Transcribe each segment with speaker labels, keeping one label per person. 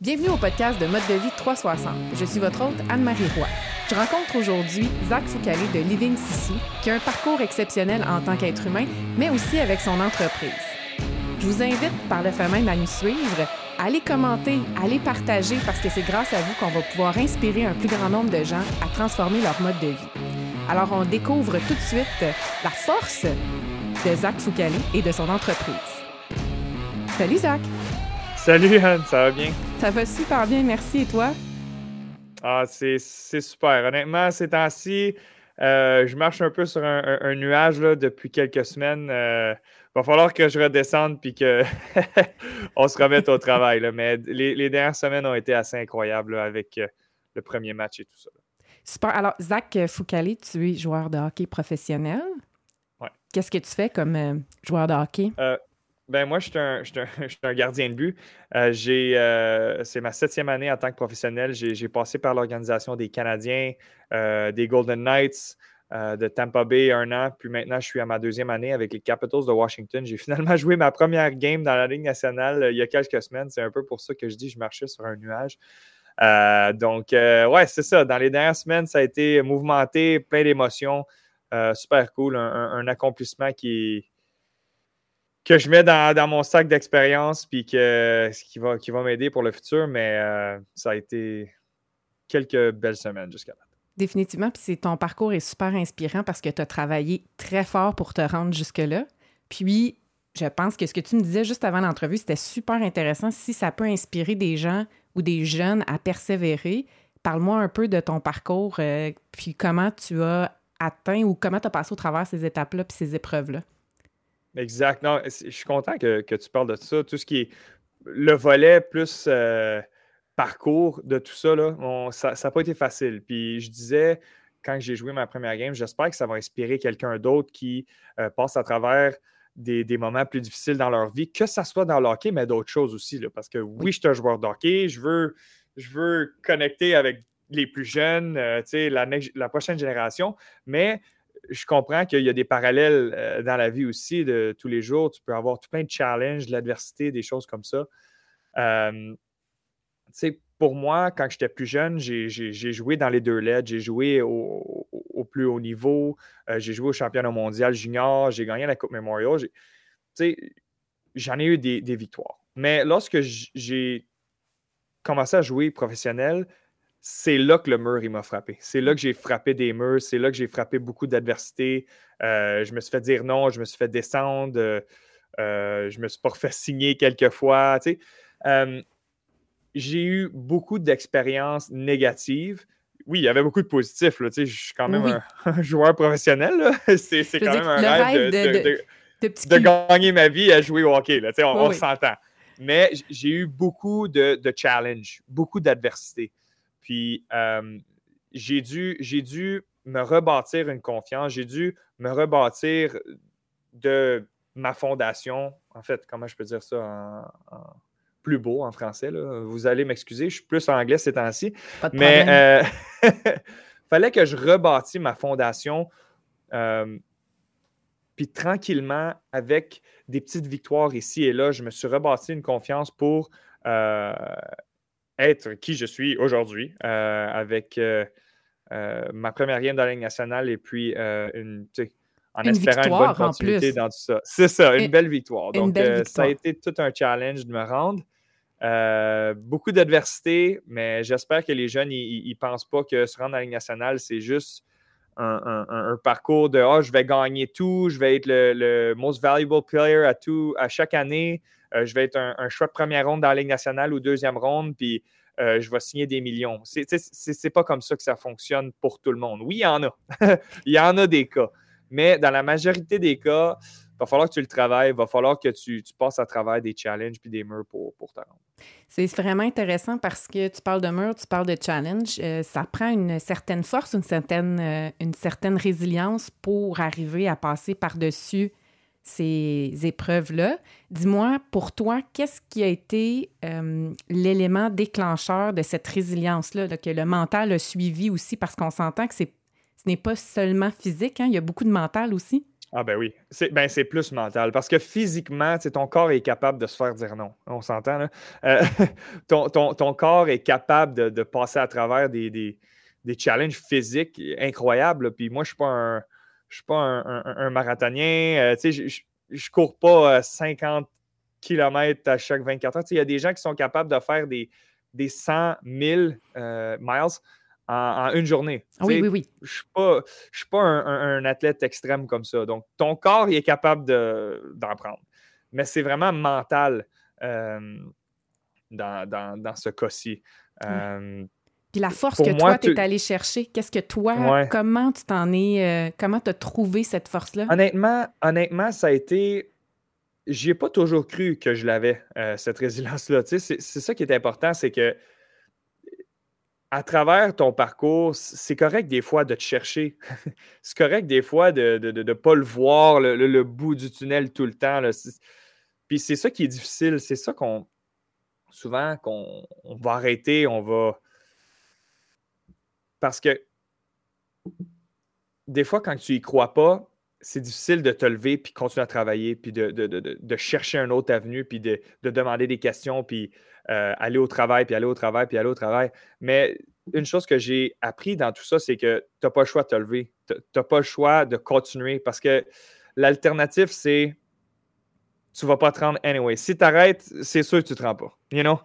Speaker 1: Bienvenue au podcast de Mode de vie 360. Je suis votre hôte Anne-Marie Roy. Je rencontre aujourd'hui Zach Foucalé de Living Sissi, qui a un parcours exceptionnel en tant qu'être humain, mais aussi avec son entreprise. Je vous invite par le fait même à nous suivre, à aller commenter, à aller partager, parce que c'est grâce à vous qu'on va pouvoir inspirer un plus grand nombre de gens à transformer leur mode de vie. Alors, on découvre tout de suite la force de Zach Foucalé et de son entreprise. Salut Zach!
Speaker 2: Salut Anne, ça va bien?
Speaker 1: Ça va super bien, merci. Et toi?
Speaker 2: Ah, c'est super. Honnêtement, ces temps-ci, euh, je marche un peu sur un, nuage là, depuis quelques semaines. Il euh, va falloir que je redescende puis qu'on se remette au travail. Mais les, dernières semaines ont été assez incroyables avec euh, le premier match et tout ça.
Speaker 1: Super. Alors, Zach Foucalé, tu es joueur de hockey professionnel.
Speaker 2: Ouais.
Speaker 1: Qu'est-ce que tu fais comme joueur de hockey?
Speaker 2: Ben moi, je suis un, gardien de but. Euh, euh, c'est ma septième année en tant que professionnel. J'ai passé par l'organisation des Canadiens, euh, des Golden Knights, de Tampa Bay un an. Puis maintenant, je suis à ma deuxième année avec les Capitals de Washington. J'ai finalement joué ma première game dans la Ligue nationale il y a quelques semaines. C'est un peu pour ça que je dis je marchais sur un nuage. donc, ouais, c'est ça. Dans les dernières semaines, ça a été mouvementé, plein d'émotions. super cool. un accomplissement qui que je mets dans, mon sac d'expérience puis que, qui va, qui va m'aider pour le futur, mais euh, ça a été quelques belles semaines jusqu'à maintenant.
Speaker 1: Définitivement, puis ton parcours est super inspirant parce que tu as travaillé très fort pour te rendre jusque-là. Puis, je pense que ce que tu me disais juste avant l'entrevue, c'était super intéressant. Si ça peut inspirer des gens ou des jeunes à persévérer, parle-moi un peu de ton parcours, euh, puis comment tu as atteint ou comment tu as passé au travers ces étapes-là puis ces épreuves-là.
Speaker 2: Exact. Non, je suis content que, tu parles de ça. Tout ce qui est le volet plus euh, parcours de tout ça, ça n'a pas été facile. Puis je disais, quand j'ai joué ma première game, j'espère que ça va inspirer quelqu'un d'autre qui euh, passe à travers des, moments plus difficiles dans leur vie, que ce soit dans le hockey, mais d'autres choses aussi. parce que oui, je suis un joueur de hockey, je veux, je veux connecter avec les plus jeunes, euh, la, la prochaine génération, mais je comprends qu'il y a des parallèles euh, dans la vie aussi de tous les jours. Tu peux avoir tout plein de challenges, de l'adversité, des choses comme ça. Euh, pour moi, quand j'étais plus jeune, j'ai joué dans les deux LED. J'ai joué au, plus haut niveau. Euh, j'ai joué au championnat mondial junior. J'ai gagné la Coupe Memorial. J'en ai, eu des, des victoires. Mais lorsque j'ai commencé à jouer professionnel, c'est là que le mur il m'a frappé. C'est là que j'ai frappé des murs, c'est là que j'ai frappé beaucoup d'adversité. Euh, je me suis fait dire non, je me suis fait descendre, euh, euh, je me suis pas refait signer quelques fois. j'ai eu beaucoup d'expériences négatives. Oui, il y avait beaucoup de positifs. je suis quand même un, joueur professionnel. C'est, quand même un rêve, de, gagner ma vie à jouer au hockey. on, s'entend. Mais j'ai eu beaucoup de, de challenges, beaucoup d'adversité. Puis euh, j'ai dû, dû me rebâtir une confiance, j'ai dû me rebâtir de ma fondation. En fait, comment je peux dire ça en, plus beau en français? Vous allez m'excuser, je suis plus en anglais ces temps-ci. Mais il euh, fallait que je rebâtisse ma fondation. Euh, puis tranquillement, avec des petites victoires ici et là, je me suis rebâti une confiance pour être qui je suis aujourd'hui euh, avec euh, euh, ma première game dans la Ligue nationale et puis une, en espérant une bonne continuité dans tout ça. C'est ça, une, belle victoire. Donc, ça a été tout un challenge de me rendre. beaucoup d'adversité, mais j'espère que les jeunes, ils ne pensent pas que se rendre dans la Ligue nationale, c'est juste un, parcours de oh, je vais gagner tout, je vais être le, most valuable player à, tout, à chaque année. Euh, je vais être un, choix de première ronde dans la Ligue nationale ou deuxième ronde, puis euh, je vais signer des millions. C'est pas comme ça que ça fonctionne pour tout le monde. Oui, il y en a. il y en a des cas. Mais dans la majorité des cas, il va falloir que tu le travailles, il va falloir que tu, passes à travers des challenges puis des murs pour, pour te rendre.
Speaker 1: C'est vraiment intéressant parce que tu parles de murs, tu parles de challenge. Euh, ça prend une certaine force, une certaine, une certaine résilience pour arriver à passer par-dessus ces épreuves-là. Dis-moi, pour toi, qu'est-ce qui a été euh, l'élément déclencheur de cette résilience-là, que le mental a suivi aussi, parce qu'on s'entend que ce n'est pas seulement physique, hein, il y a beaucoup de mental aussi.
Speaker 2: Ah ben oui, c'est ben, plus mental parce que physiquement, ton corps est capable de se faire dire non. On s'entend? Euh, ton, corps est capable de, passer à travers des, des, challenges physiques incroyables. Puis moi, je ne suis pas un, un, marathonien. Euh, je ne cours pas 50 euh, km à chaque 24 heures. Il y a des gens qui sont capables de faire des, des 100 000 miles en, une journée.
Speaker 1: Ah oui, oui, oui.
Speaker 2: Je ne suis pas, un, athlète extrême comme ça. Donc, ton corps, il est capable d'en prendre. Mais c'est vraiment mental euh, dans, ce cas-ci.
Speaker 1: Euh, Puis la force que toi, tu es allé chercher, qu'est-ce que toi, comment tu t'en es, euh, comment tu as trouvé cette force-là?
Speaker 2: Honnêtement, honnêtement, ça a été j'y ai pas toujours cru que je l'avais, cette résilience-là. c'est ça qui est important, c'est que à travers ton parcours, c'est correct des fois de te chercher. c'est correct des fois de ne pas le voir, le, bout du tunnel tout le temps. Puis c'est ça qui est difficile. C'est ça qu'on. Souvent, qu'on va arrêter, on va. Parce que des fois, quand tu y crois pas, c'est difficile de te lever puis continuer à travailler, puis de, chercher un autre avenue, puis de, demander des questions, puis euh, aller au travail, puis aller au travail, puis aller au travail. Mais une chose que j'ai appris dans tout ça, c'est que tu n'as pas le choix de te lever. Tu n'as pas le choix de continuer parce que l'alternative, c'est tu ne vas pas te rendre anyway. Si tu arrêtes, c'est sûr que tu ne te rends pas. You know?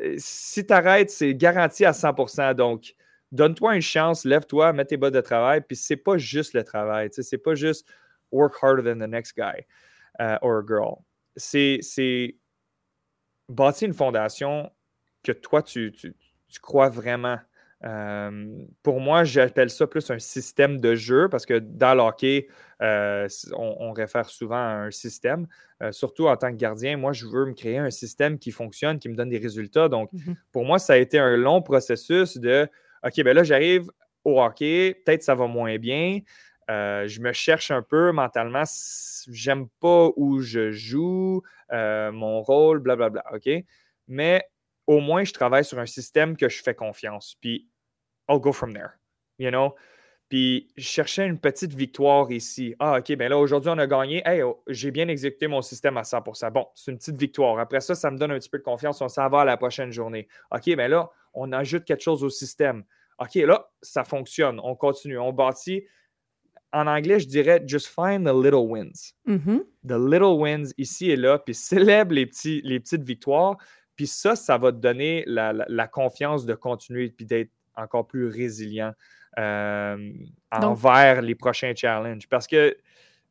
Speaker 2: Euh, si tu arrêtes, c'est garanti à 100 Donc, donne-toi une chance, lève-toi, mets tes bottes de travail. Puis, c'est pas juste le travail. Ce n'est pas juste work harder than the next guy uh, or girl. C'est bâtir une fondation que toi, tu, tu, crois vraiment. Euh, pour moi, j'appelle ça plus un système de jeu parce que dans l'hockey, euh, on, réfère souvent à un système. Euh, surtout en tant que gardien, moi, je veux me créer un système qui fonctionne, qui me donne des résultats. Donc, mm-hmm. pour moi, ça a été un long processus de OK, ben là, j'arrive au hockey, peut-être ça va moins bien. je me cherche un peu mentalement. J'aime pas où je joue, mon rôle, blablabla. OK? Mais au moins, je travaille sur un système que je fais confiance. Puis, I'll go from there. You know? Puis, je cherchais une petite victoire ici. Ah, OK, bien là, aujourd'hui, on a gagné. Hey, oh, j'ai bien exécuté mon système à 100% Bon, c'est une petite victoire. Après ça, ça me donne un petit peu de confiance. On s'en va à la prochaine journée. OK, bien là, on ajoute quelque chose au système. OK, là, ça fonctionne. On continue. On bâtit en anglais, je dirais just find the little wins.
Speaker 1: Mm-hmm.
Speaker 2: The little wins ici et là, puis célèbre les, petits, les petites victoires. Puis ça, ça va te donner la, confiance de continuer puis d'être encore plus résilient euh, envers les prochains challenges. Parce que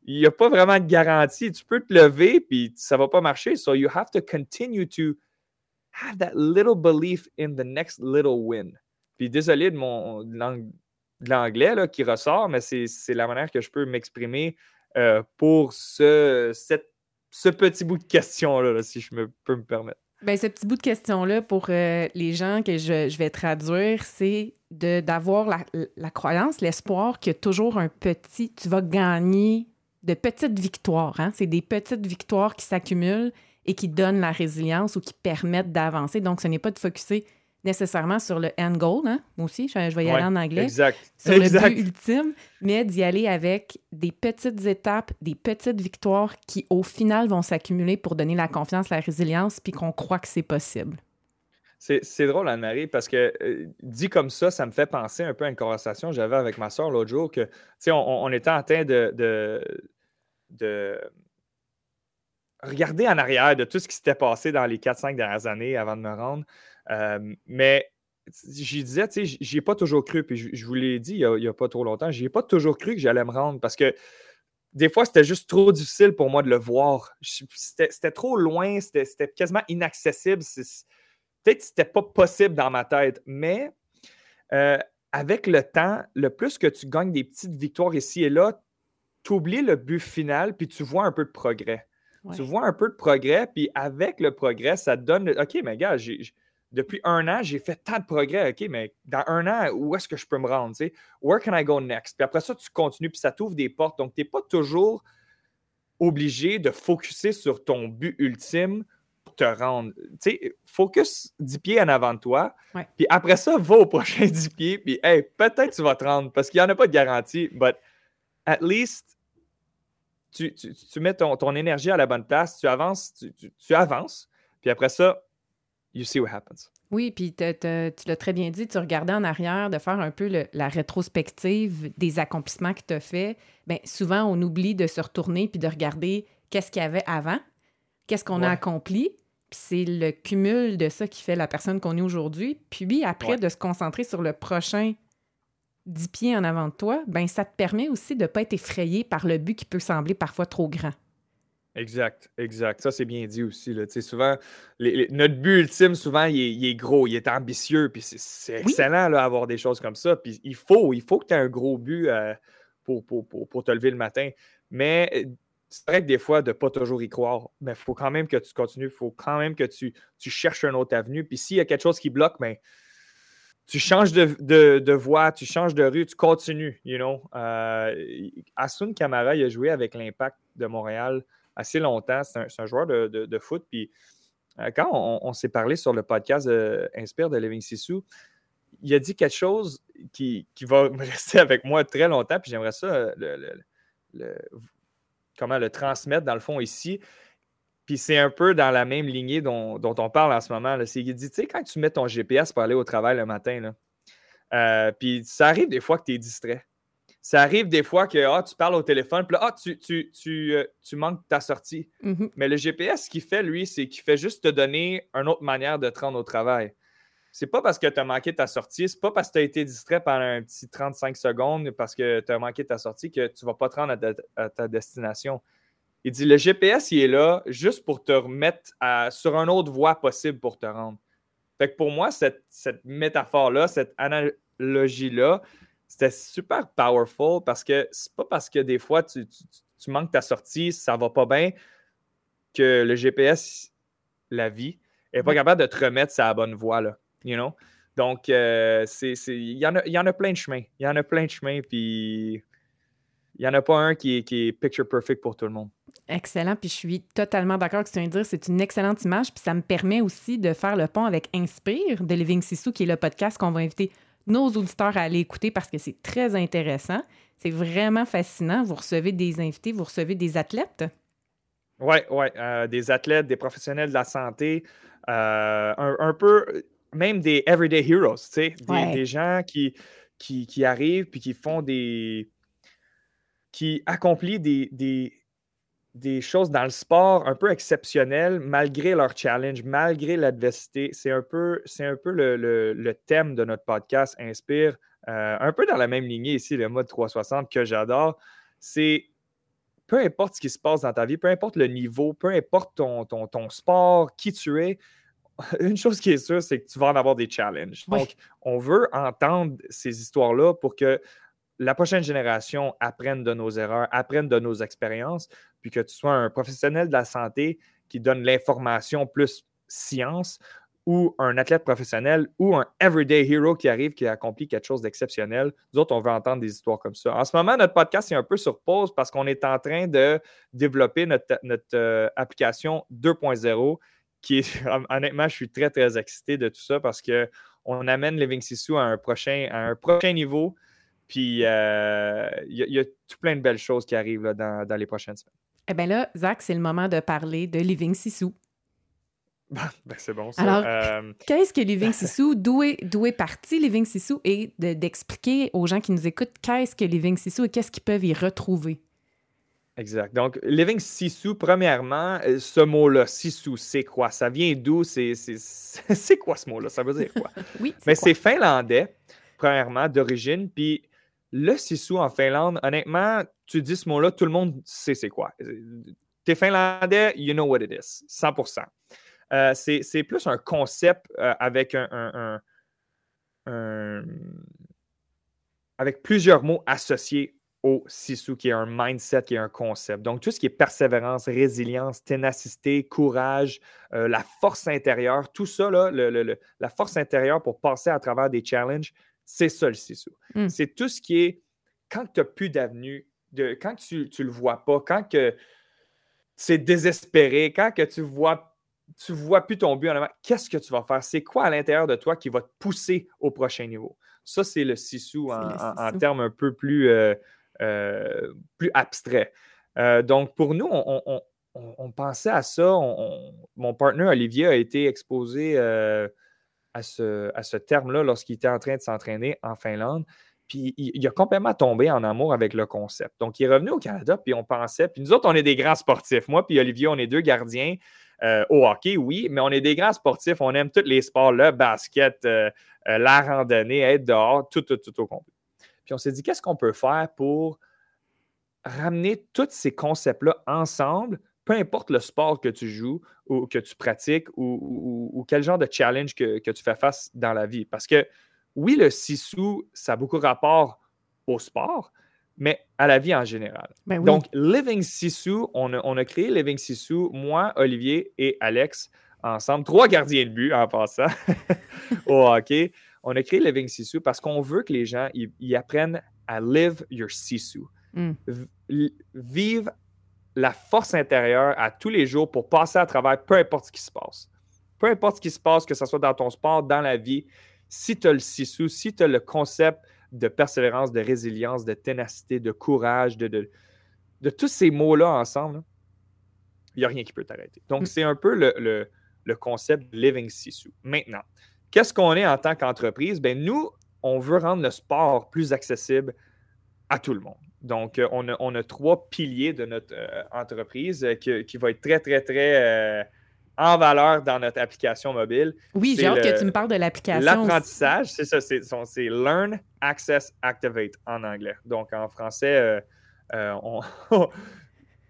Speaker 2: il n'y a pas vraiment de garantie. Tu peux te lever puis ça ne va pas marcher. So you have to continue to have that little belief in the next little win. Puis désolé de mon de l'anglais qui ressort, mais c'est la manière que je peux m'exprimer euh, pour ce, ce petit bout de question-là, si je me, peux me permettre.
Speaker 1: Bien, ce petit bout de question-là, pour euh, les gens que je, vais traduire, c'est d'avoir la, la, croyance, l'espoir que toujours un petit, tu vas gagner de petites victoires. Hein? C'est des petites victoires qui s'accumulent et qui donnent la résilience ou qui permettent d'avancer. Donc, ce n'est pas de focuser nécessairement sur le end goal, hein? moi aussi, je, vais y aller en anglais,
Speaker 2: exact.
Speaker 1: sur le but ultime, mais d'y aller avec des petites étapes, des petites victoires qui, au final, vont s'accumuler pour donner la confiance, la résilience, puis qu'on croit que c'est possible.
Speaker 2: C'est drôle, Anne-Marie, parce que euh, dit comme ça, ça me fait penser un peu à une conversation que j'avais avec ma soeur l'autre jour, que, tu sais, on, on, était en train de, de, de regarder en arrière de tout ce qui s'était passé dans les 4-5 dernières années avant de me rendre. Euh, mais j'y disais, tu sais, j'y ai pas toujours cru, puis je, vous l'ai dit il n'y a, pas trop longtemps, j'y ai pas toujours cru que j'allais me rendre parce que des fois, c'était juste trop difficile pour moi de le voir. C'était trop loin, c'était quasiment inaccessible. Peut-être que c'était pas possible dans ma tête, mais euh, avec le temps, le plus que tu gagnes des petites victoires ici et là, tu oublies le but final, puis tu vois un peu de progrès. Tu vois un peu de progrès, puis avec le progrès, ça te donne. OK, mais gars, j'ai depuis un an, j'ai fait tant de progrès. OK, mais dans un an, où est-ce que je peux me rendre? Where can I go next? Puis après ça, tu continues, puis ça t'ouvre des portes. Donc, tu n'es pas toujours obligé de focuser sur ton but ultime pour te rendre. Tu sais, focus 10 pieds en avant de toi. Puis après ça, va au prochain 10 pieds. Puis, hey, peut-être tu vas te rendre parce qu'il n'y en a pas de garantie, but at least tu, mets ton, ton, énergie à la bonne place, tu avances, tu, avances, puis après ça, you see what happens.
Speaker 1: Oui, puis tu l'as très bien dit, tu regardais en arrière, de faire un peu la rétrospective des accomplissements que tu as fait. Bien, souvent, on oublie de se retourner puis de regarder qu'est-ce qu'il y avait avant, qu'est-ce qu'on a accompli. Puis c'est le cumul de ça qui fait la personne qu'on est aujourd'hui. Puis après, de se concentrer sur le prochain 10 pieds en avant de toi, ben ça te permet aussi de ne pas être effrayé par le but qui peut sembler parfois trop grand.
Speaker 2: Exact, exact. Ça, c'est bien dit aussi. Là. Souvent, notre but ultime, souvent, il est, gros, il est ambitieux, puis c'est excellent d'avoir des choses comme ça. Puis il faut, il faut que tu aies un gros but euh, pour, pour, te lever le matin. Mais euh, c'est vrai que des fois, de ne pas toujours y croire, mais il faut quand même que tu continues, il faut quand même que tu, tu cherches une autre avenue. Puis s'il y a quelque chose qui bloque, mais ben, tu changes de, voie, tu changes de rue, tu continues, you know. Euh, Asun Kamara, il a joué avec l'Impact de Montréal assez longtemps. C'est un, joueur de, foot. Puis euh, quand on, s'est parlé sur le podcast Inspire de Living Sissou, il a dit quelque chose qui, va rester avec moi très longtemps. Puis j'aimerais ça le, comment le transmettre dans le fond ici. Puis c'est un peu dans la même lignée dont, on parle en ce moment. C'est qu'il dit, tu sais, quand tu mets ton GPS pour aller au travail le matin, euh, puis ça arrive des fois que tu es distrait. Ça arrive des fois que ah, tu parles au téléphone, puis là, ah, tu, tu, tu, euh, manques ta sortie. Mm-hmm. Mais le GPS, ce qu'il fait, lui, c'est qu'il fait juste te donner une autre manière de te rendre au travail. C'est pas parce que tu as manqué ta sortie, c'est pas parce que tu as été distrait pendant un petit 35 secondes, parce que tu as manqué ta sortie, que tu vas pas te rendre à ta destination. Il dit le GPS, il est là juste pour te remettre sur une autre voie possible pour te rendre. Fait que pour moi, cette, métaphore-là, cette analogie-là, c'était super powerful parce que c'est pas parce que des fois tu, manques ta sortie, ça va pas bien, que le GPS, la vie, est pas capable de te remettre sur la bonne voie, là. You know? Donc, euh, il y, en a, y en a plein de chemins. Il y en a plein de chemins, puis il n'y en a pas un qui est picture perfect pour tout le monde.
Speaker 1: Excellent. Puis je suis totalement d'accord avec ce que tu viens de dire. C'est une excellente image. Puis ça me permet aussi de faire le pont avec Inspire de Living Sissou, qui est le podcast qu'on va inviter nos auditeurs à aller écouter parce que c'est très intéressant. C'est vraiment fascinant. Vous recevez des invités, vous recevez des athlètes.
Speaker 2: Oui, oui. Euh, des athlètes, des professionnels de la santé, euh, un, peu, même des everyday heroes, tu sais, des, gens qui, qui, qui, arrivent puis qui font des. qui accomplissent des, des des choses dans le sport un peu exceptionnelles malgré leur challenge, malgré l'adversité. C'est un peu, c'est un peu le, thème de notre podcast Inspire, euh, un peu dans la même lignée ici, le mode 360 que j'adore. C'est peu importe ce qui se passe dans ta vie, peu importe le niveau, peu importe ton, ton, ton sport, qui tu es, une chose qui est sûre, c'est que tu vas en avoir des challenges. Donc, on veut entendre ces histoires-là pour que la prochaine génération apprenne de nos erreurs, apprenne de nos expériences, puis que tu sois un professionnel de la santé qui donne l'information plus science, ou un athlète professionnel, ou un everyday hero qui arrive, qui accomplit quelque chose d'exceptionnel. Nous autres, on veut entendre des histoires comme ça. En ce moment, notre podcast est un peu sur pause parce qu'on est en train de développer notre, euh, application 2.0 qui est, honnêtement, je suis très, très excité de tout ça parce qu'on amène Living Sissou à un prochain, un prochain niveau. Puis, euh, il y, a tout plein de belles choses qui arrivent dans, les prochaines semaines.
Speaker 1: Eh bien là, Zach, c'est le moment de parler de Living Sissou.
Speaker 2: ben, c'est bon ça.
Speaker 1: Alors, euh, qu'est-ce que Living Sissou? D'où est, est, parti Living Sissou? Et d'expliquer aux gens qui nous écoutent qu'est-ce que Living Sissou et qu'est-ce qu'ils peuvent y retrouver?
Speaker 2: Exact. Donc, Living Sissou, premièrement, euh, ce mot-là, Sissou, c'est quoi? Ça vient d'où? C'est quoi ce mot-là? Ça veut dire quoi?
Speaker 1: oui.
Speaker 2: Mais c'est finlandais, premièrement, d'origine. Puis le sissou en Finlande, honnêtement, tu dis ce mot-là, tout le monde sait c'est quoi. T'es finlandais, you know what it is, 100%. Euh, c'est plus un concept euh, avec un, avec plusieurs mots associés au Sisu, qui est un mindset, qui est un concept. Donc, tout ce qui est persévérance, résilience, ténacité, courage, euh, la force intérieure, tout ça, là, la force intérieure pour passer à travers des challenges, c'est ça le Sisu. Hmm. C'est tout ce qui est quand tu n'as plus d'avenue, de, quand tu ne le vois pas, quand que c'est désespéré, quand que tu vois tu vois plus ton but en avant, qu'est-ce que tu vas faire? C'est quoi à l'intérieur de toi qui va te pousser au prochain niveau? Ça, c'est le Sisu en, termes un peu plus, euh, euh, plus abstraits. donc, pour nous, on, pensait à ça. mon partenaire Olivier a été exposé à ce, à ce terme-là lorsqu'il était en train de s'entraîner en Finlande. Puis il, a complètement tombé en amour avec le concept. Donc, il est revenu au Canada, puis on pensait, puis nous autres, on est des grands sportifs. Moi, puis Olivier, on est deux gardiens euh, au hockey, oui, mais on est des grands sportifs. On aime tous les sports, le basket, euh, euh, la randonnée, être dehors, tout, tout, tout au complet. Puis on s'est dit, qu'est-ce qu'on peut faire pour ramener tous ces concepts-là ensemble, peu importe le sport que tu joues ou que tu pratiques ou, quel genre de challenge que, que tu fais face dans la vie? Parce que oui, le sissou, ça a beaucoup rapport au sport, mais à la vie en général.
Speaker 1: Ben
Speaker 2: Donc, Living Sissou, on a, créé Living Sissou, moi, Olivier et Alex, ensemble, trois gardiens de but en passant au hockey. On a créé Living Sissou parce qu'on veut que les gens y, apprennent à live your Sissou. Mm. Vivre la force intérieure à tous les jours pour passer à travers peu importe ce qui se passe. Peu importe ce qui se passe, que ce soit dans ton sport, dans la vie, si tu as le sissou, si tu as le concept de persévérance, de résilience, de ténacité, de courage, de, de, tous ces mots-là ensemble, il n'y a rien qui peut t'arrêter. Donc, mm. c'est un peu le, concept living sissou. Maintenant, qu'est-ce qu'on est en tant qu'entreprise? Ben, nous, on veut rendre le sport plus accessible à tout le monde. Donc, euh, on, a, trois piliers de notre euh, entreprise euh, qui, qui, va être très, très, très en valeur dans notre application mobile.
Speaker 1: Oui, j'ai hâte que tu me parles de l'application.
Speaker 2: L'apprentissage, c'est ça, c'est Learn, Access, Activate en anglais. Donc en français, euh, euh,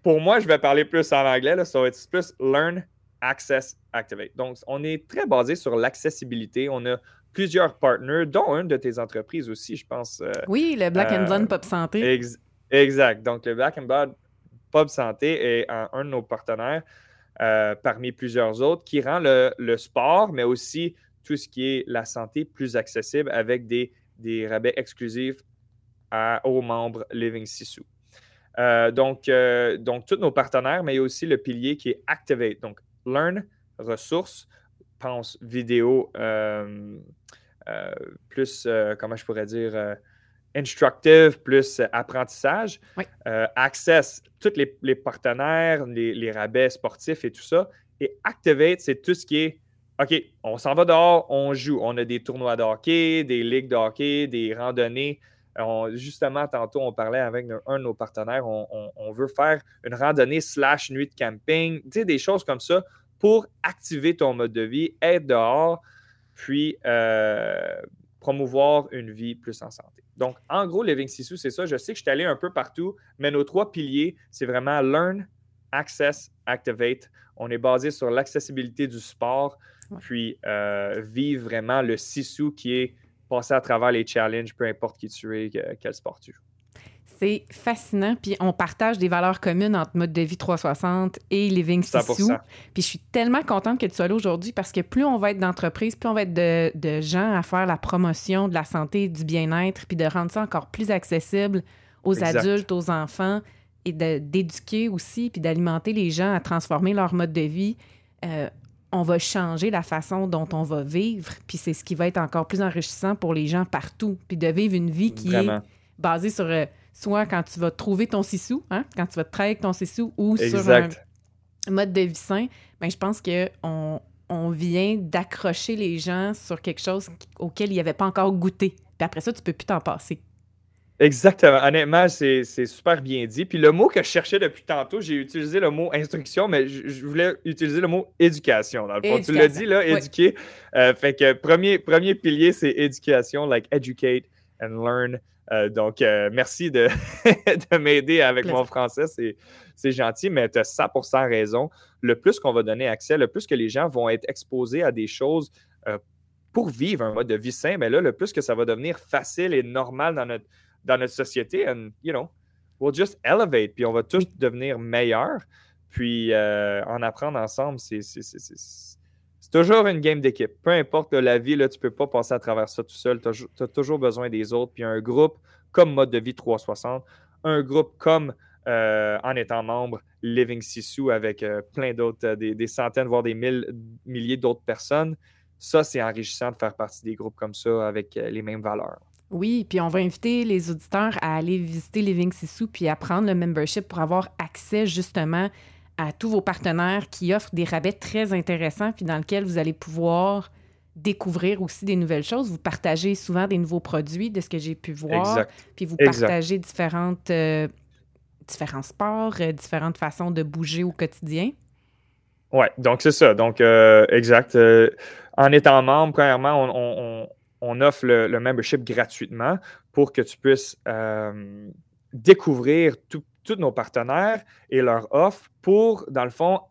Speaker 2: pour moi, je vais parler plus en anglais, là, ça va être plus Learn, Access, Activate. Donc on est très basé sur l'accessibilité. On a plusieurs partners, dont une de tes entreprises aussi, je pense. Euh,
Speaker 1: oui, le Black and Blonde Pop Santé.
Speaker 2: exact. Donc le Black and Blonde Pop Santé est un de nos partenaires. Euh, parmi plusieurs autres, qui rend le, sport, mais aussi tout ce qui est la santé plus accessible avec des, des rabais exclusifs aux membres Living Sissou. Euh, donc, euh, donc, tous nos partenaires, mais il y a aussi le pilier qui est Activate. Donc, Learn, ressources, pense vidéo, plus, comment je pourrais dire, instructive plus apprentissage. Euh, access, tous les, partenaires, les, rabais sportifs et tout ça. Et Activate, c'est tout ce qui est OK, on s'en va dehors, on joue. On a des tournois de hockey, des ligues de hockey, des randonnées. justement, tantôt, on parlait avec un de nos partenaires. On, veut faire une randonnée slash nuit de camping, tu sais, des choses comme ça pour activer ton mode de vie, être dehors, puis euh, promouvoir une vie plus en santé. Donc, en gros, Living Sisu, c'est ça. Je sais que je suis allé un peu partout, mais nos trois piliers, c'est vraiment Learn, Access, Activate. On est basé sur l'accessibilité du sport, puis euh, vivre vraiment le Sisu qui est passer à travers les challenges, peu importe qui tu es, quel sport tu joues.
Speaker 1: C'est fascinant. Puis on partage des valeurs communes entre mode de vie 360 et Living Sissou. Puis je suis tellement contente que tu sois là aujourd'hui parce que plus on va être d'entreprise, plus on va être de, gens à faire la promotion de la santé, du bien-être, puis de rendre ça encore plus accessible aux adultes, aux enfants et d'éduquer aussi, puis d'alimenter les gens à transformer leur mode de vie. Euh, on va changer la façon dont on va vivre, puis c'est ce qui va être encore plus enrichissant pour les gens partout, puis de vivre une vie qui est basée sur euh, soit quand tu vas trouver ton sissou, hein, quand tu vas te travailler avec ton sissou ou sur un mode de vie sain, ben, je pense qu'on on vient d'accrocher les gens sur quelque chose auquel ils n'avaient pas encore goûté. Puis après ça, tu ne peux plus t'en passer.
Speaker 2: Exactement. Honnêtement, c'est super bien dit. Puis le mot que je cherchais depuis tantôt, j'ai utilisé le mot instruction, mais je, voulais utiliser le mot éducation. Dans le fond. Tu l'as dit, là, éduquer. Euh, fait que premier, premier pilier, c'est éducation, like educate and learn. Euh, donc, euh, merci de, m'aider avec mon français. C'est gentil, mais tu as 100 raison. Le plus qu'on va donner accès, le plus que les gens vont être exposés à des choses euh, pour vivre un mode de vie sain, mais là, le plus que ça va devenir facile et normal dans notre, dans notre société, and, you know, we'll just elevate, puis on va tous devenir meilleurs. Puis en apprendre ensemble, c'est c'est toujours une game d'équipe. Peu importe la vie, là, tu ne peux pas passer à travers ça tout seul. Tu as, toujours besoin des autres. Puis un groupe comme Mode de vie 360, un groupe comme euh, en étant membre Living Sissou avec euh, plein d'autres, euh, des, centaines, voire des milliers d'autres personnes. Ça, c'est enrichissant de faire partie des groupes comme ça avec les mêmes valeurs.
Speaker 1: Oui, puis on va inviter les auditeurs à aller visiter Living Sissou puis à prendre le membership pour avoir accès justement à tous vos partenaires qui offrent des rabais très intéressants puis dans lesquels vous allez pouvoir découvrir aussi des nouvelles choses. Vous partagez souvent des nouveaux produits de ce que j'ai pu voir. Puis vous partagez différentes, euh, différents sports, euh, différentes façons de bouger au quotidien.
Speaker 2: Oui, donc c'est ça. Donc, euh, exact. en étant membre, premièrement, on, offre le, membership gratuitement pour que tu puisses découvrir tous nos partenaires et leurs offres pour, dans le fond,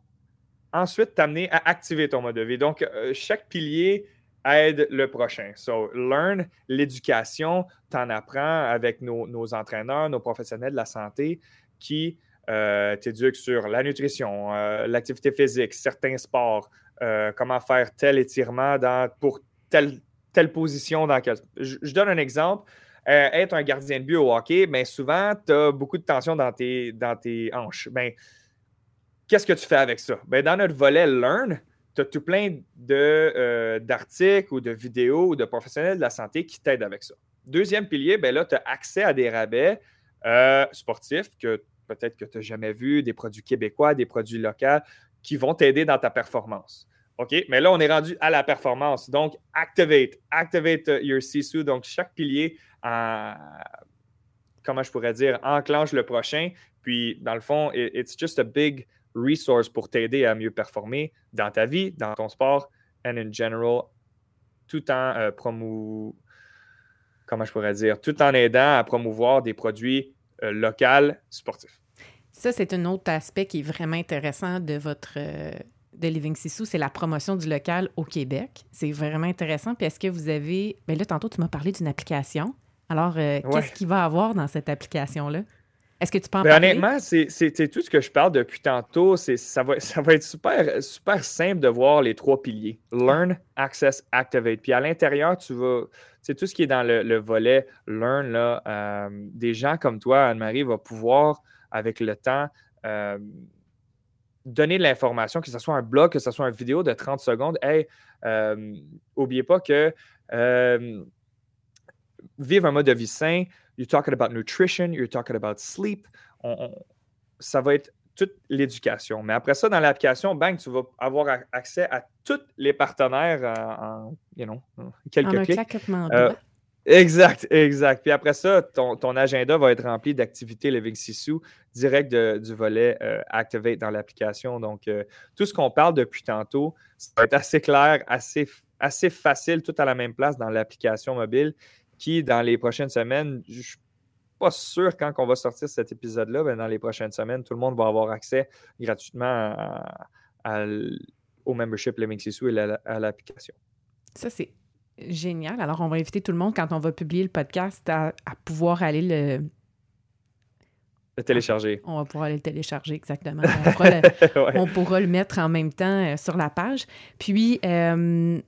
Speaker 2: ensuite t'amener à activer ton mode de vie. Donc, chaque pilier aide le prochain. So, learn, l'éducation, t'en apprends avec nos, entraîneurs, nos professionnels de la santé qui euh, t'éduquent sur la nutrition, euh, l'activité physique, certains sports, euh, comment faire tel étirement dans, pour telle, telle position. Dans quel... je, donne un exemple. Être un gardien de but au hockey, mais souvent, tu as beaucoup de tension dans tes, dans tes hanches. Ben, Qu'est-ce que tu fais avec ça? Ben, dans notre volet Learn, tu as tout plein euh, d'articles ou de vidéos ou de professionnels de la santé qui t'aident avec ça. Deuxième pilier, ben là, tu as accès à des rabais euh, sportifs que peut-être que tu n'as jamais vu, des produits québécois, des produits locaux qui vont t'aider dans ta performance. OK, mais là, on est rendu à la performance. Donc, activate, activate your SISU. Donc, chaque pilier, comment je pourrais dire, enclenche le prochain. Puis, dans le fond, it's just a big resource pour t'aider à mieux performer dans ta vie, dans ton sport, and in general, tout en euh, comment je pourrais dire, tout en aidant à promouvoir des produits euh, locaux sportifs.
Speaker 1: Ça, c'est un autre aspect qui est vraiment intéressant de votre euh, de Living Sissou, c'est la promotion du local au Québec. C'est vraiment intéressant. Puis est-ce que vous avez. Bien là, tantôt, tu m'as parlé d'une application. Alors, qu'est-ce qu'il va avoir dans cette application-là? Est-ce que tu peux en
Speaker 2: ben, parler? Honnêtement, c'est tout ce que je parle depuis tantôt. Ça va, ça va être super, super simple de voir les trois piliers. Learn, Access, Activate. Puis à l'intérieur, tu vas. C'est tout ce qui est dans le, volet Learn. Là, euh, des gens comme toi, Anne-Marie, vont pouvoir, avec le temps, euh, donner de l'information, que ce soit un blog, que ce soit une vidéo de 30 secondes. Hey, n'oubliez euh, pas que vivre un mode de vie sain, you're talking about nutrition, you're talking about sleep. ça va être toute l'éducation. Mais après ça, dans l'application, bang, tu vas avoir accès à tous les partenaires en, you know, quelques en clics. Euh, exact, exact. Puis après ça, ton, ton, agenda va être rempli d'activités Living Sissou direct du volet euh, Activate dans l'application. Donc, euh, tout ce qu'on parle depuis tantôt, ça va être assez clair, assez, assez facile, tout à la même place dans l'application mobile qui, dans les prochaines semaines, je ne suis pas sûr quand on va sortir cet épisode-là, mais dans les prochaines semaines, tout le monde va avoir accès gratuitement au membership Living Sissou et à l'application.
Speaker 1: Ça, c'est génial. Alors, on va inviter tout le monde, quand on va publier le podcast, à, pouvoir aller le,
Speaker 2: le télécharger.
Speaker 1: On va pouvoir aller le télécharger, exactement. On pourra, le, mettre en même temps euh, sur la page. Puis, euh,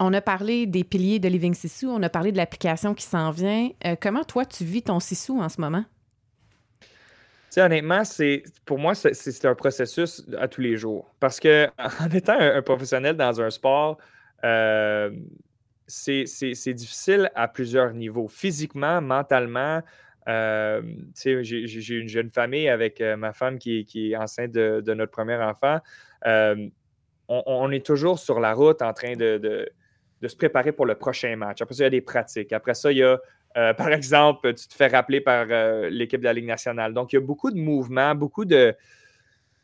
Speaker 1: on a parlé des piliers de Living Sissou, on a parlé de l'application qui s'en vient. Euh, comment toi, tu vis ton Sissou en ce moment?
Speaker 2: honnêtement, c'est pour moi, c'est un processus à tous les jours. Parce que en étant un, professionnel dans un sport, euh, c'est difficile à plusieurs niveaux. Physiquement, mentalement, euh, j'ai une jeune famille avec ma femme qui, est enceinte de, notre premier enfant. On, est toujours sur la route en train de de se préparer pour le prochain match. Après ça, il y a des pratiques. Après ça, il y a, euh, par exemple, tu te fais rappeler par euh, l'équipe de la Ligue nationale. Donc, il y a beaucoup de mouvements, beaucoup de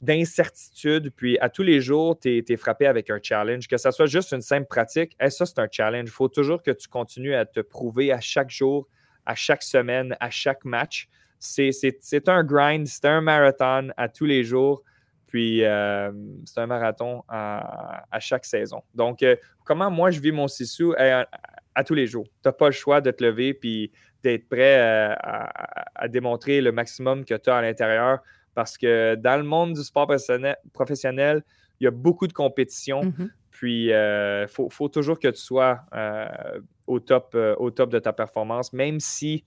Speaker 2: d'incertitudes, puis à tous les jours, tu es, frappé avec un challenge, que ce soit juste une simple pratique, et ça, c'est un challenge. Il faut toujours que tu continues à te prouver à chaque jour, à chaque semaine, à chaque match. C'est un grind, c'est un marathon à tous les jours. Puis, euh, c'est un marathon à, chaque saison. Donc, euh, comment moi je vis mon sissou à, tous les jours? Tu n'as pas le choix de te lever puis d'être prêt euh, à, démontrer le maximum que tu as à l'intérieur parce que dans le monde du sport professionnel, il y a beaucoup de compétition. Mm-hmm. Puis, il faut, toujours que tu sois au, top, au top de ta performance, même si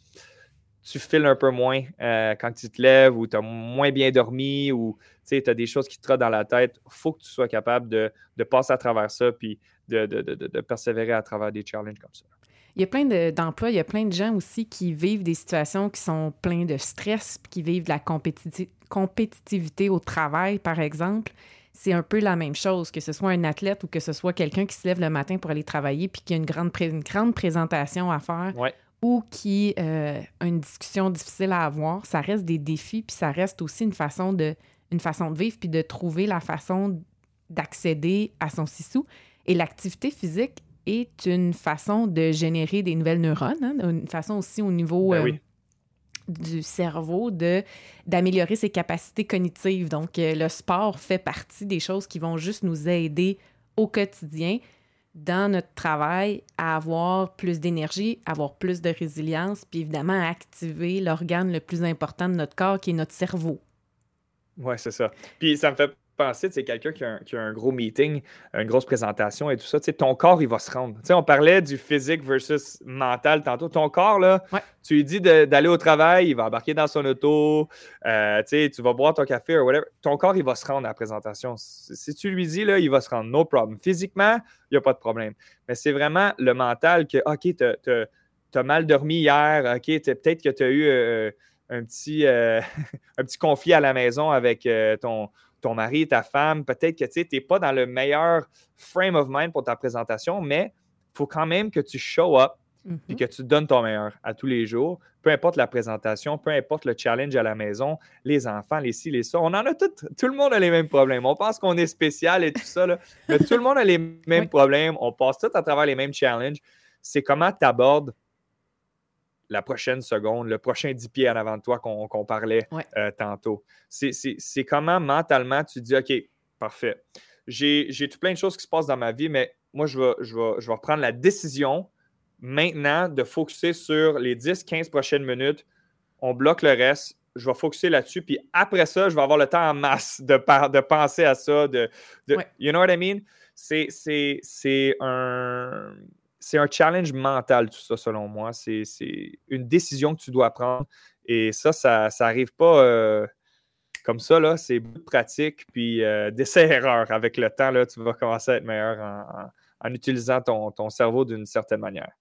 Speaker 2: tu files un peu moins euh, quand tu te lèves ou tu as moins bien dormi ou tu as des choses qui te trottent dans la tête, il faut que tu sois capable de, passer à travers ça puis de, persévérer à travers des challenges comme ça.
Speaker 1: il y a plein d'emplois, il y a plein de gens aussi qui vivent des situations qui sont pleines de stress, qui vivent de la compétitivité au travail, par exemple. C'est un peu la même chose, que ce soit un athlète ou que ce soit quelqu'un qui se lève le matin pour aller travailler puis qui a une grande, une grande présentation à faire ou qui euh, a une discussion difficile à avoir. Ça reste des défis puis ça reste aussi une façon de, une façon de vivre puis de trouver la façon d'accéder à son sissou. Et l'activité physique est une façon de générer des nouvelles neurones, hein, une façon aussi au niveau ben euh, du cerveau de d'améliorer ses capacités cognitives. Donc, euh, le sport fait partie des choses qui vont juste nous aider au quotidien dans notre travail à avoir plus d'énergie, avoir plus de résilience, puis évidemment à activer l'organe le plus important de notre corps qui est notre cerveau.
Speaker 2: Oui, c'est ça. Puis ça me fait penser, c'est quelqu'un qui, a un gros meeting, une grosse présentation et tout ça, ton corps, il va se rendre. on parlait du physique versus mental tantôt. Ton corps, là, tu lui dis d'aller au travail, il va embarquer dans son auto, euh, tu vas boire ton café ou whatever. Ton corps, il va se rendre à la présentation. Si tu lui dis, là, il va se rendre, no problem. Physiquement, il n'y a pas de problème. Mais c'est vraiment le mental que, OK, tu as, mal dormi hier, OK, peut-être que tu as eu euh, un, petit, euh, un petit conflit à la maison avec ton ton mari, ta femme, peut-être que tu n'es pas dans le meilleur frame of mind pour ta présentation, mais il faut quand même que tu show up et mm-hmm. que tu donnes ton meilleur à tous les jours, peu importe la présentation, peu importe le challenge à la maison, les enfants, les ci, les ça. On en a tout, tout le monde a les mêmes problèmes. On pense qu'on est spécial et tout ça, mais tout le monde a les mêmes problèmes. On passe tout à travers les mêmes challenges. C'est comment tu abordes la prochaine seconde, le prochain 10 pieds en avant de toi qu'on parlait euh, tantôt. C'est comment mentalement tu dis OK, parfait. J'ai tout plein de choses qui se passent dans ma vie, mais moi, je vais, je vais, je vais prendre la décision maintenant de focuser sur les 10-15 prochaines minutes. On bloque le reste. Je vais focuser là-dessus. Puis après ça, je vais avoir le temps en masse de, de penser à ça. De, You know what I mean? C'est un c'est un challenge mental, tout ça, selon moi. C'est une décision que tu dois prendre. Et ça, ça n'arrive pas euh, comme ça. là. C'est beaucoup de pratique, puis euh, d'essai-erreur. Avec le temps, là, tu vas commencer à être meilleur en, utilisant ton, cerveau d'une certaine manière.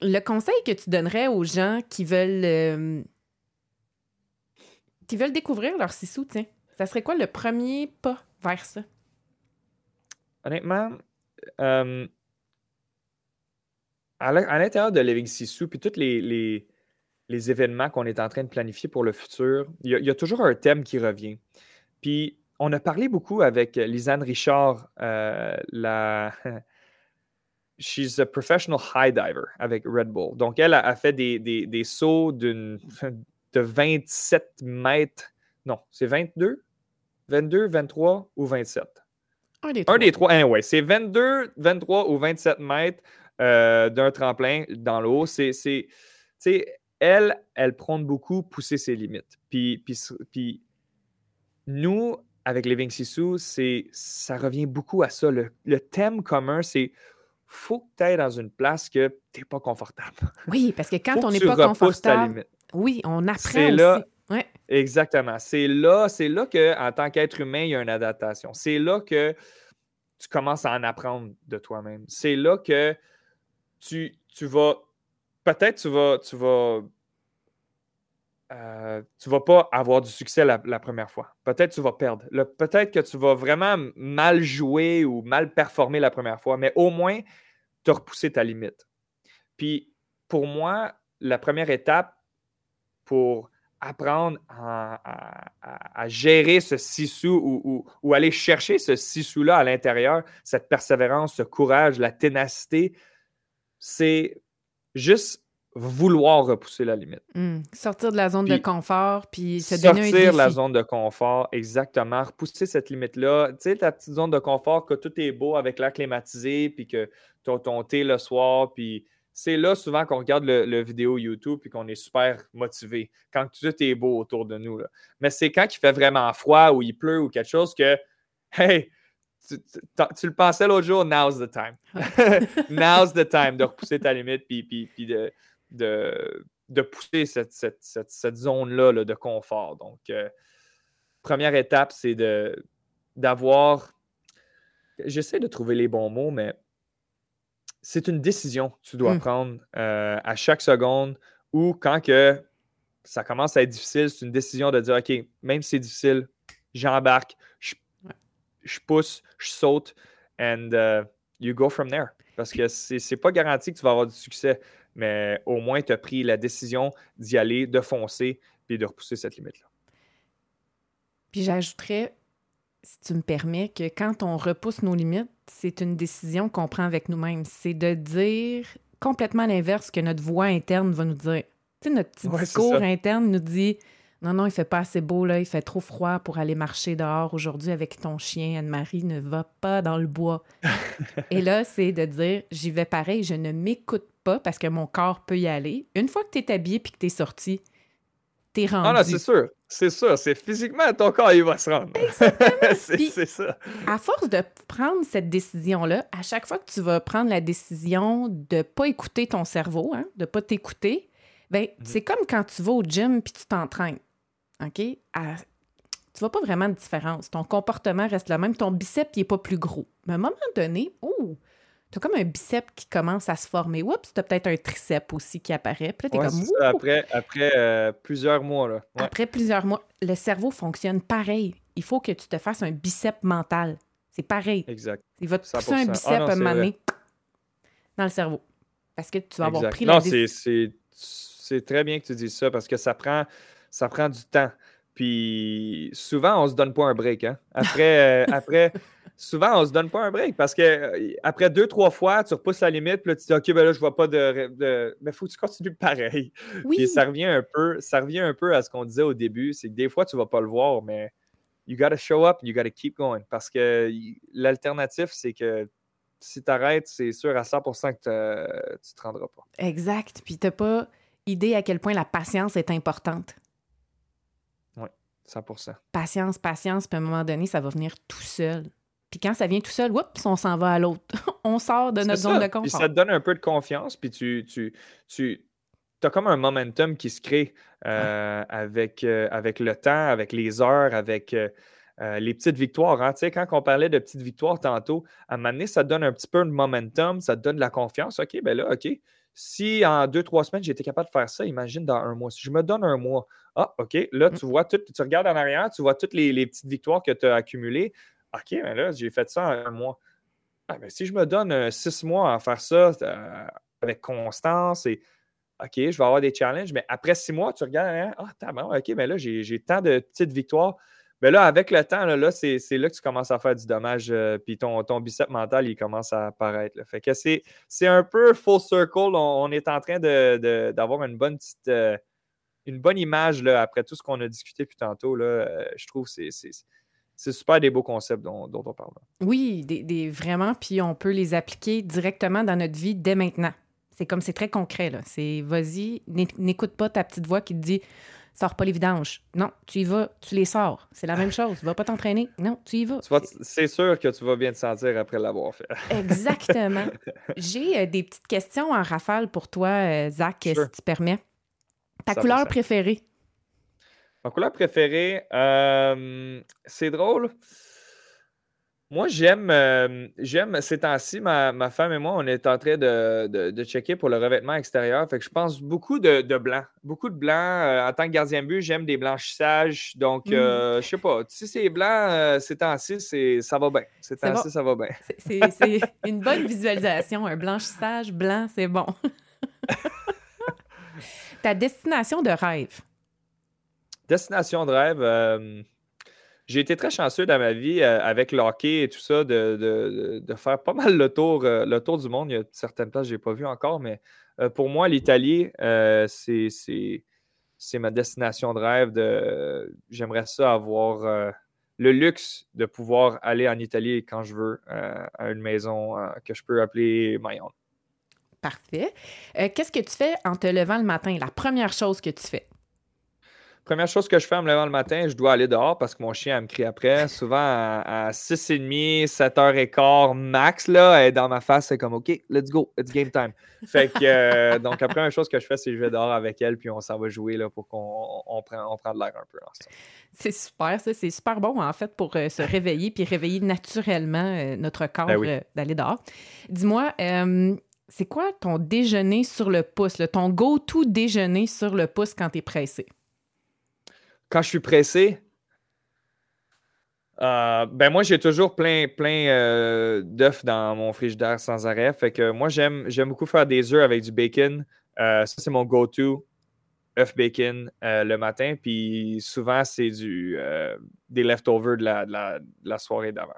Speaker 1: Le conseil que tu donnerais aux gens qui veulent, euh, qui veulent découvrir leur sissou, tiens, ça serait quoi le premier pas vers ça?
Speaker 2: Honnêtement, à l'intérieur de Living Sisu, puis tous les, événements qu'on est en train de planifier pour le futur, il y, a, toujours un thème qui revient. Puis, on a parlé beaucoup avec Lisanne Richard, euh, la. She's a professional high diver avec Red Bull. Donc, elle a, fait des, sauts de 27 mètres. Non, c'est 22, 22, 23 ou 27. Un des trois. Un des trois, anyway, c'est 22, 23 ou 27 mètres euh, d'un tremplin dans l'eau. C'est, elle, elle prône beaucoup pousser ses limites. Puis, puis, puis nous, avec Living Sisu, c'est, ça revient beaucoup à ça. Le, thème commun, c'est faut que tu ailles dans une place que tu n'es pas confortable.
Speaker 1: Oui, parce que quand on n'est pas confortable, oui, on apprend c'est
Speaker 2: Là, Exactement. C'est là, c'est là qu'en tant qu'être humain, il y a une adaptation. C'est là que tu commences à en apprendre de toi-même. C'est là que tu, vas. Peut-être tu vas. Tu vas. Euh, tu vas pas avoir du succès la, première fois. Peut-être tu vas perdre. Peut-être que tu vas vraiment mal jouer ou mal performer la première fois, mais au moins, tu as repoussé ta limite. Puis, pour moi, la première étape pour apprendre à, gérer ce sissou ou, ou, aller chercher ce sissou-là à l'intérieur, cette persévérance, ce courage, la ténacité, c'est juste vouloir repousser la limite.
Speaker 1: Hmm. Sortir de la zone de confort, puis
Speaker 2: se donner un Sortir de la zone de confort, exactement. Repousser cette limite-là. Tu sais, ta petite zone de confort, que tout est beau avec l'air climatisé, puis que tu as ton thé le soir, puis c'est là souvent qu'on regarde le, vidéo YouTube puis qu'on est super motivé, quand tout est beau autour de nous. Mais c'est quand il fait vraiment froid ou il pleut ou quelque chose que, hey, tu, le pensais l'autre jour, now's the time. now's the time de repousser ta limite puis, puis, de, de, pousser cette, cette, zone-là de confort. Donc, euh, première étape, c'est d'avoir. J'essaie de trouver les bons mots, mais c'est une décision que tu dois
Speaker 1: Mm.
Speaker 2: prendre euh, à chaque seconde ou quand que ça commence à être difficile, c'est une décision de dire OK, même si c'est difficile, j'embarque, je. Je pousse, je saute, and uh, you go from there. Parce que c'est pas garanti que tu vas avoir du succès, mais au moins tu as pris la décision d'y aller, de foncer, puis de repousser cette limite-là.
Speaker 1: Puis j'ajouterais, si tu me permets, que quand on repousse nos limites, c'est une décision qu'on prend avec nous-mêmes. C'est de dire complètement l'inverse que notre voix interne va nous dire. Tu sais, notre petit
Speaker 2: Ouais,
Speaker 1: discours interne nous dit Non, non, il fait pas assez beau, là, il fait trop froid pour aller marcher dehors aujourd'hui avec ton chien. Anne-Marie ne va pas dans le bois. Et là, c'est de dire J'y vais pareil, je ne m'écoute pas parce que mon corps peut y aller. Une fois que tu es habillé puis que tu es sorti, tu es rendu.
Speaker 2: Ah non, c'est sûr. C'est sûr. C'est physiquement, ton corps, il va se rendre. c'est ça.
Speaker 1: à force de prendre cette décision-là, à chaque fois que tu vas prendre la décision de ne pas écouter ton cerveau, hein, de ne pas t'écouter, ben,
Speaker 2: Mhm.
Speaker 1: c'est comme quand tu vas au gym puis tu t'entraînes. OK? À- tu vois pas vraiment de différence. Ton comportement reste le même. Ton biceps, il n'est pas plus gros. Mais à un moment donné, oh, tu as comme un biceps qui commence à se former. Oups, tu as peut-être un triceps aussi qui apparaît. Puis là, tu es
Speaker 2: Ouais,
Speaker 1: comme,
Speaker 2: ça. Après, après euh, plusieurs mois. Là. Ouais.
Speaker 1: Après plusieurs mois, le cerveau fonctionne pareil. Il faut que tu te fasses un biceps mental. C'est pareil.
Speaker 2: Exact.
Speaker 1: Il va te pousser
Speaker 2: 100%.
Speaker 1: un
Speaker 2: Ah
Speaker 1: bicep
Speaker 2: non,
Speaker 1: à un
Speaker 2: c'est
Speaker 1: moment
Speaker 2: vrai.
Speaker 1: donné dans le cerveau. Parce que tu vas avoir
Speaker 2: Exact.
Speaker 1: pris
Speaker 2: non,
Speaker 1: la décision.
Speaker 2: c'est, c'est très bien que tu dises ça parce que ça prend, ça prend du temps. Puis souvent, on se donne pas un break. Hein? Après, euh, après, souvent, on se donne pas un break parce que euh, après deux, trois fois, tu repousses la limite, puis là, tu dis OK, ben là, je vois pas de. de... Mais il faut que tu continues pareil.
Speaker 1: Oui,
Speaker 2: Puis ça revient un peu, ça revient un peu à ce qu'on disait au début, c'est que des fois, tu vas pas le voir, mais you gotta show up, you gotta keep going. Parce que l'alternative, c'est que si tu arrêtes, c'est sûr à 100% que tu te rendras pas.
Speaker 1: exact. Puis tu n'as pas idée à quel point la patience est importante.
Speaker 2: 100%.
Speaker 1: Patience, patience, puis à un moment donné, ça va venir tout seul. Puis quand ça vient tout seul, oups, on s'en va à l'autre. on sort de notre zone de
Speaker 2: Puis
Speaker 1: confort.
Speaker 2: ça te donne un peu de confiance, puis tu, tu, tu as comme un momentum qui se crée euh, avec, euh, avec le temps, avec les heures, avec euh, euh, les petites victoires. hein. Tu sais, quand on parlait de petites victoires tantôt, à un moment donné, ça te donne un petit peu de momentum, ça te donne de la confiance. OK, ben là, OK. Si en deux, trois semaines, j'ai été capable de faire ça, imagine dans un mois. Si je me donne un mois, ah, OK, là,
Speaker 1: Mm.
Speaker 2: tu vois, tout, tu regardes en arrière, tu vois toutes les, les petites victoires que tu as accumulées. OK, ben là, j'ai fait ça en un mois. Ah, ben, si je me donne euh, six mois à faire ça euh, avec constance et OK, je vais avoir des challenges, mais après six mois, tu regardes, hein, ah, t'as bon, OK, mais là, j'ai tant de petites victoires. Mais là, avec le temps, là, c'est là que tu commences à faire du dommage, euh, puis ton, ton bicep mental, il commence à apparaître. Fait que c'est un peu full circle. On, on est en train de- de- d'avoir une bonne petite. euh, une bonne image là, après tout ce qu'on a discuté depuis tantôt. Là, euh, je trouve que c'est- c'est super des beaux concepts dont, dont on parle.
Speaker 1: Oui, des, des- vraiment, puis on peut les appliquer directement dans notre vie dès maintenant. C'est comme c'est très concret. C'est vas-y, n'é- n'écoute pas ta petite voix qui te dit sors pas les vidanges. Non, tu y vas, tu les sors. C'est la même chose. Tu vas pas t'entraîner. Non, tu y vas.
Speaker 2: C'est sûr que tu vas bien te sentir après l'avoir fait.
Speaker 1: Exactement. J'ai euh, des petites questions en rafale pour toi, euh, Zach,
Speaker 2: Sure.
Speaker 1: si tu permets. Ta
Speaker 2: 100%.
Speaker 1: couleur préférée?
Speaker 2: Ma couleur préférée, euh, c'est drôle. Moi, j'aime, euh, j'aime ces temps-ci, ma, ma femme et moi, on est en train de, de- de checker pour le revêtement extérieur. Fait que je pense beaucoup de, de blanc. Beaucoup de blanc. Euh, en tant que gardien de but, j'aime des blanchissages. Donc,
Speaker 1: Mm.
Speaker 2: euh, je sais pas. Si c'est blanc, euh, ces temps-ci, c'est, ça va bien. Ces
Speaker 1: C'est
Speaker 2: temps-ci,
Speaker 1: bon.
Speaker 2: ça va bien.
Speaker 1: C'est- C'est une bonne visualisation. Un blanchissage blanc, c'est bon. Ta destination de rêve?
Speaker 2: Destination de rêve, j'ai été très chanceux dans ma vie euh, avec le hockey et tout ça de, de- de faire pas mal le tour, euh, le tour du monde. Il y a certaines places que je n'ai pas vues encore, mais euh, pour moi, l'Italie, c'est, ma destination de rêve. J'aimerais ça avoir le luxe de pouvoir aller en Italie quand je veux, à une maison que je peux appeler my.
Speaker 1: Parfait. Qu'est-ce que tu fais en te levant le matin? La première chose que tu fais?
Speaker 2: Première chose que je fais en me levant le matin, je dois aller dehors parce que mon chien elle me crie après. Souvent à, à 6h30, 7h15 max, là, elle est dans ma face, c'est comme OK, let's go, it's game time. Fait que euh, donc la première chose que je fais, c'est que je vais dehors avec elle, puis on s'en va jouer là, pour qu'on on prend, on prend de l'air un peu.
Speaker 1: C'est super, ça. C'est super bon, en fait, pour euh, se réveiller puis réveiller naturellement euh, notre corps
Speaker 2: Ben oui.
Speaker 1: d'aller dehors. Dis-moi, c'est quoi ton déjeuner sur le pouce, ton go-to déjeuner sur le pouce quand tu es pressé?
Speaker 2: Quand je suis pressé, euh, ben moi, j'ai toujours plein, plein euh, d'œufs dans mon frigidaire sans arrêt. Fait que moi, j'aime, j'aime beaucoup faire des œufs avec du bacon. Euh, ça, c'est mon go-to. œufs bacon le matin. Puis souvent, c'est du, des leftovers de la, de la soirée d'avant.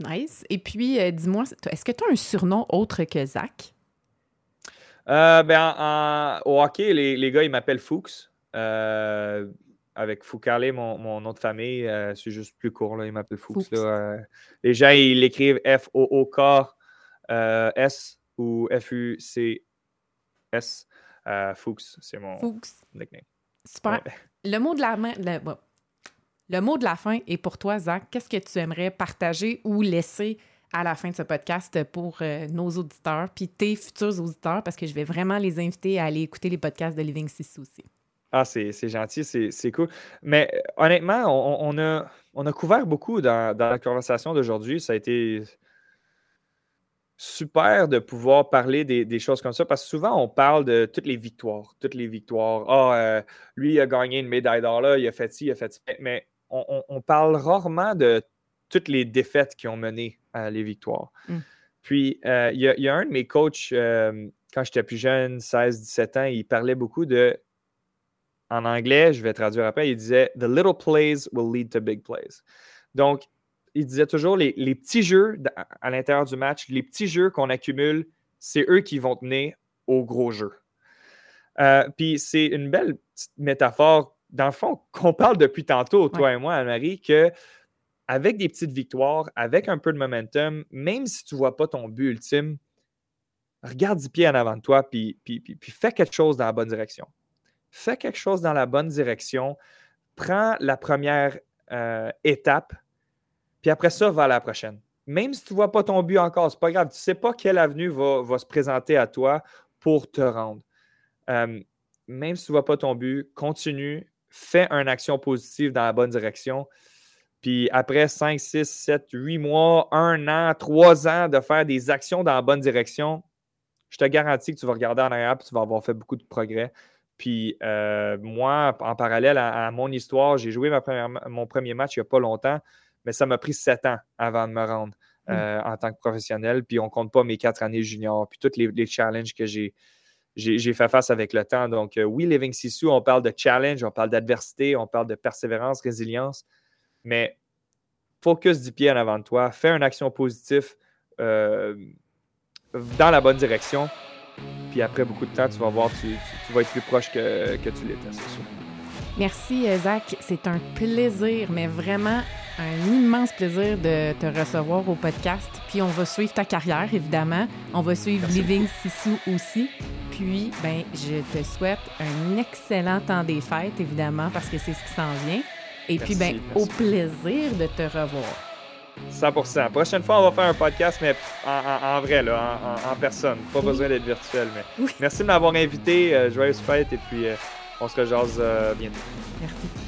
Speaker 1: Nice. Et puis, dis-moi, est-ce que tu as un surnom autre que Zach?
Speaker 2: ben, au hockey, les, les gars, ils m'appellent Fuchs avec Foucalé, mon, mon, nom de famille, euh, c'est juste plus court, là, il m'appelle Fuchs. Euh. les gens, ils l'écrivent F-O-O-K-S euh, ou F-U-C-S. Fuchs, c'est mon nickname.
Speaker 1: Super. Le, mot de la le mot de la fin est pour toi, Zach. Qu'est-ce que tu aimerais partager ou laisser à la fin de ce podcast pour nos auditeurs, puis tes futurs auditeurs, parce que je vais vraiment les inviter à aller écouter les podcasts de Living Six aussi.
Speaker 2: Ah, c'est gentil, c'est cool. Mais euh, honnêtement, on, a, on a couvert beaucoup dans, la conversation d'aujourd'hui. Ça a été super de pouvoir parler des, choses comme ça parce que souvent on parle de toutes les victoires, toutes les victoires. Ah, euh, lui il a gagné une médaille d'or là, il a fait ci, il a fait ça. Mais on, parle rarement de toutes les défaites qui ont mené à les victoires. Mmh. Puis euh, il, y a, un de mes coachs, quand j'étais plus jeune, 16-17 ans, il parlait beaucoup de en anglais, je vais traduire après, il disait The little plays will lead to big plays. Donc, il disait toujours les, petits jeux à l'intérieur du match, les petits jeux qu'on accumule, c'est eux qui vont tenir au gros jeu. Euh, puis c'est une belle petite métaphore, dans le fond, qu'on parle depuis tantôt, toi et moi, Anne-Marie, que avec des petites victoires, avec un peu de momentum, même si tu ne vois pas ton but ultime, regarde du pied en avant de toi, puis, puis, puis fais quelque chose dans la bonne direction fais quelque chose dans la bonne direction, prends la première euh, étape, puis après ça, va à la prochaine. Même si tu ne vois pas ton but encore, c'est pas grave. Tu ne sais pas quelle avenue va, se présenter à toi pour te rendre. Euh, même si tu ne vois pas ton but, continue, fais une action positive dans la bonne direction. Puis après 5, 6, 7, 8 mois, 1 an, 3 ans de faire des actions dans la bonne direction, je te garantis que tu vas regarder en arrière et tu vas avoir fait beaucoup de progrès. Puis euh, moi, en parallèle à, mon histoire, j'ai joué mon premier match il n'y a pas longtemps, mais ça m'a pris sept ans avant de me rendre mmh. euh, en tant que professionnel. Puis on ne compte pas mes quatre années junior, puis tous les, challenges que j'ai, fait face avec le temps. Donc euh, oui, Living Sisu, on parle de challenge, on parle d'adversité, on parle de persévérance, résilience, mais focus du pied en avant de toi, fais une action positive dans la bonne direction puis après beaucoup de temps, tu vas voir, tu, tu, vas être plus proche que, que tu l'étais, c'est sûr.
Speaker 1: Merci, euh, Zach. C'est un plaisir, mais vraiment un immense plaisir de te recevoir au podcast. Puis on va suivre ta carrière, évidemment. On va suivre Living Sissou aussi. Puis, ben, je te souhaite un excellent temps des fêtes, évidemment, parce que c'est ce qui s'en vient. Et puis, ben, au plaisir de te revoir.
Speaker 2: 100%. Prochaine fois, on va faire un podcast, mais en, vrai, là, en, personne. Pas besoin d'être virtuel. Mais merci de m'avoir invité. Euh, joyeuse fête et puis euh, on se rejase euh, bientôt.
Speaker 1: Merci.